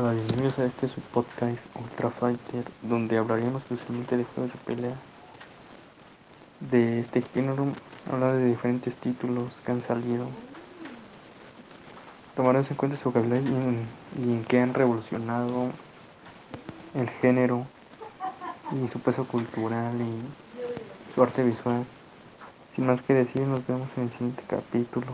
Hola, bienvenidos a este su podcast Ultra Fighter, donde hablaremos exclusivamente de juegos de pelea de este género, hablar de diferentes títulos que han salido, tomaremos en cuenta su vocabulario y en, y en qué han revolucionado el género y su peso cultural y su arte visual. Sin más que decir, nos vemos en el siguiente capítulo.